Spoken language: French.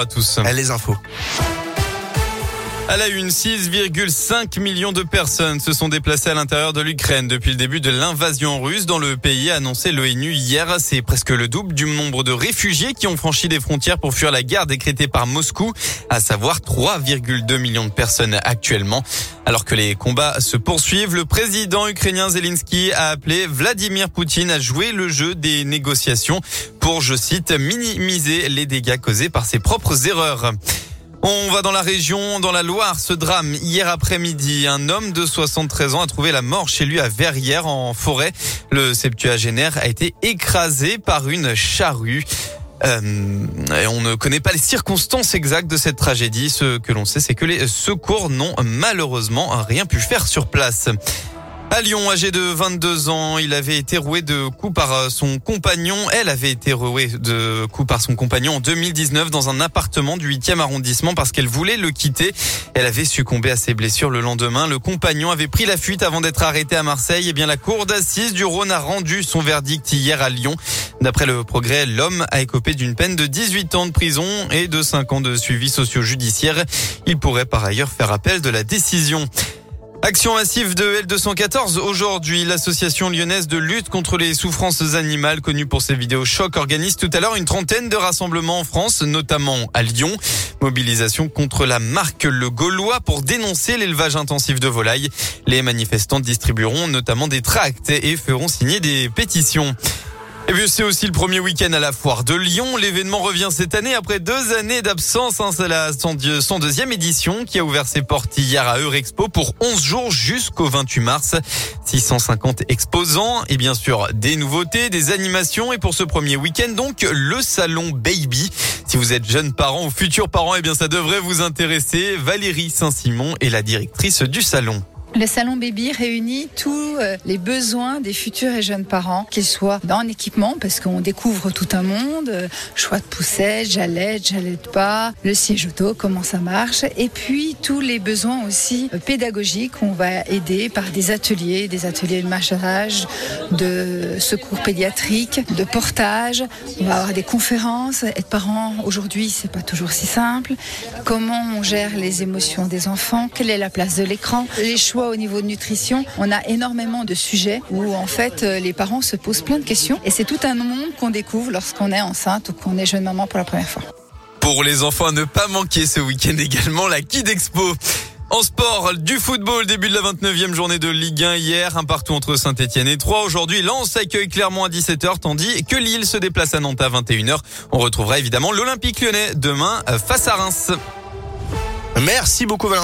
à tous. Les infos. À la une, 6,5 millions de personnes se sont déplacées à l'intérieur de l'Ukraine depuis le début de l'invasion russe dans le pays, a annoncé l'ONU hier. C'est presque le double du nombre de réfugiés qui ont franchi les frontières pour fuir la guerre décrétée par Moscou, à savoir 3,2 millions de personnes actuellement. Alors que les combats se poursuivent, le président ukrainien Zelensky a appelé Vladimir Poutine à jouer le jeu des négociations pour, je cite, minimiser les dégâts causés par ses propres erreurs. On va dans la région, dans la Loire, ce drame. Hier après-midi, un homme de 73 ans a trouvé la mort chez lui à Verrières en forêt. Le septuagénaire a été écrasé par une charrue. Euh, on ne connaît pas les circonstances exactes de cette tragédie. Ce que l'on sait, c'est que les secours n'ont malheureusement rien pu faire sur place. À Lyon, âgé de 22 ans, il avait été roué de coups par euh, son compagnon. Elle avait été rouée de coups par son compagnon en 2019 dans un appartement du 8e arrondissement parce qu'elle voulait le quitter. Elle avait succombé à ses blessures le lendemain. Le compagnon avait pris la fuite avant d'être arrêté à Marseille. Et eh bien, la cour d'assises du Rhône a rendu son verdict hier à Lyon. D'après le progrès, l'homme a écopé d'une peine de 18 ans de prison et de 5 ans de suivi socio-judiciaire. Il pourrait par ailleurs faire appel de la décision. Action massive de L214. Aujourd'hui, l'association lyonnaise de lutte contre les souffrances animales, connue pour ses vidéos chocs, organise tout à l'heure une trentaine de rassemblements en France, notamment à Lyon. Mobilisation contre la marque Le Gaulois pour dénoncer l'élevage intensif de volailles. Les manifestants distribueront notamment des tracts et feront signer des pétitions. Et puis c'est aussi le premier week-end à la foire de Lyon. L'événement revient cette année après deux années d'absence. Hein. C'est la 102e édition qui a ouvert ses portes hier à Eurexpo pour 11 jours jusqu'au 28 mars. 650 exposants et bien sûr des nouveautés, des animations. Et pour ce premier week-end donc le salon Baby. Si vous êtes jeune parent ou futur parent, eh bien ça devrait vous intéresser. Valérie Saint-Simon est la directrice du salon. Le salon baby réunit tous euh, les besoins des futurs et jeunes parents, qu'ils soient dans l'équipement, parce qu'on découvre tout un monde, euh, choix de poussette, jalette, jalette pas, le siège auto, comment ça marche, et puis tous les besoins aussi euh, pédagogiques. On va aider par des ateliers, des ateliers de marchage, de secours pédiatrique, de portage. On va avoir des conférences. Être parent aujourd'hui, c'est pas toujours si simple. Comment on gère les émotions des enfants Quelle est la place de l'écran Les choix au niveau de nutrition, on a énormément de sujets où en fait euh, les parents se posent plein de questions et c'est tout un monde qu'on découvre lorsqu'on est enceinte ou qu'on est jeune maman pour la première fois. Pour les enfants à ne pas manquer ce week-end également la Kid Expo. En sport, du football, début de la 29e journée de Ligue 1 hier, un partout entre Saint-Etienne et Troyes. Aujourd'hui, Lens accueille Clermont à 17h, tandis que Lille se déplace à Nantes à 21h. On retrouvera évidemment l'Olympique lyonnais demain face à Reims. Merci beaucoup Valentin.